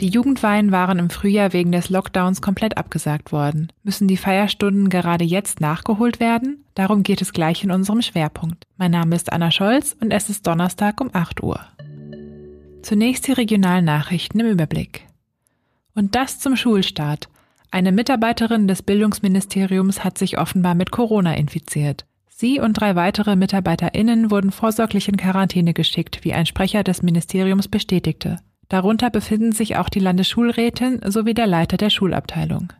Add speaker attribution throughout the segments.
Speaker 1: Die Jugendweihen waren im Frühjahr wegen des Lockdowns komplett abgesagt worden. Müssen die Feierstunden gerade jetzt nachgeholt werden? Darum geht es gleich in unserem Schwerpunkt. Mein Name ist Anna Scholz und es ist Donnerstag um 8 Uhr. Zunächst die regionalen Nachrichten im Überblick. Und das zum Schulstart. Eine Mitarbeiterin des Bildungsministeriums hat sich offenbar mit Corona infiziert. Sie und drei weitere MitarbeiterInnen wurden vorsorglich in Quarantäne geschickt, wie ein Sprecher des Ministeriums bestätigte. Darunter befinden sich auch die Landesschulrätin sowie der Leiter der Schulabteilung.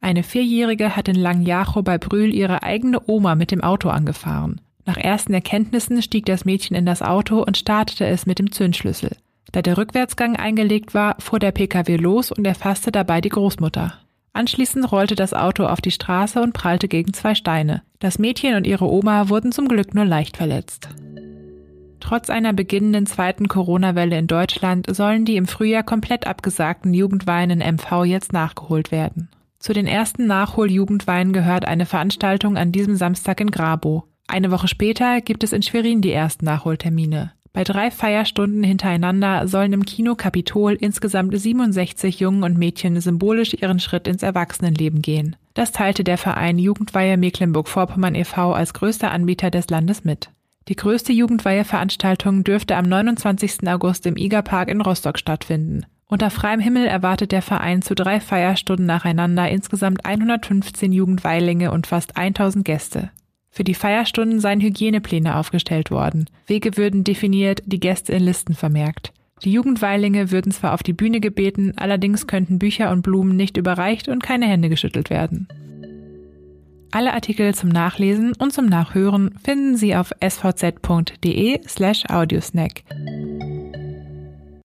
Speaker 1: Eine Vierjährige hat in Langjacho bei Brühl ihre eigene Oma mit dem Auto angefahren. Nach ersten Erkenntnissen stieg das Mädchen in das Auto und startete es mit dem Zündschlüssel. Da der Rückwärtsgang eingelegt war, fuhr der Pkw los und erfasste dabei die Großmutter. Anschließend rollte das Auto auf die Straße und prallte gegen zwei Steine. Das Mädchen und ihre Oma wurden zum Glück nur leicht verletzt. Trotz einer beginnenden zweiten Corona-Welle in Deutschland sollen die im Frühjahr komplett abgesagten Jugendweinen in MV jetzt nachgeholt werden. Zu den ersten Nachhol-Jugendweinen gehört eine Veranstaltung an diesem Samstag in Grabo. Eine Woche später gibt es in Schwerin die ersten Nachholtermine. Bei drei Feierstunden hintereinander sollen im Kino Kapitol insgesamt 67 Jungen und Mädchen symbolisch ihren Schritt ins Erwachsenenleben gehen. Das teilte der Verein Jugendweihe Mecklenburg-Vorpommern e.V. als größter Anbieter des Landes mit. Die größte Jugendweiheveranstaltung dürfte am 29. August im Igerpark in Rostock stattfinden. Unter freiem Himmel erwartet der Verein zu drei Feierstunden nacheinander insgesamt 115 Jugendweilinge und fast 1000 Gäste. Für die Feierstunden seien Hygienepläne aufgestellt worden. Wege würden definiert, die Gäste in Listen vermerkt. Die Jugendweilinge würden zwar auf die Bühne gebeten, allerdings könnten Bücher und Blumen nicht überreicht und keine Hände geschüttelt werden. Alle Artikel zum Nachlesen und zum Nachhören finden Sie auf svz.de slash audiosnack.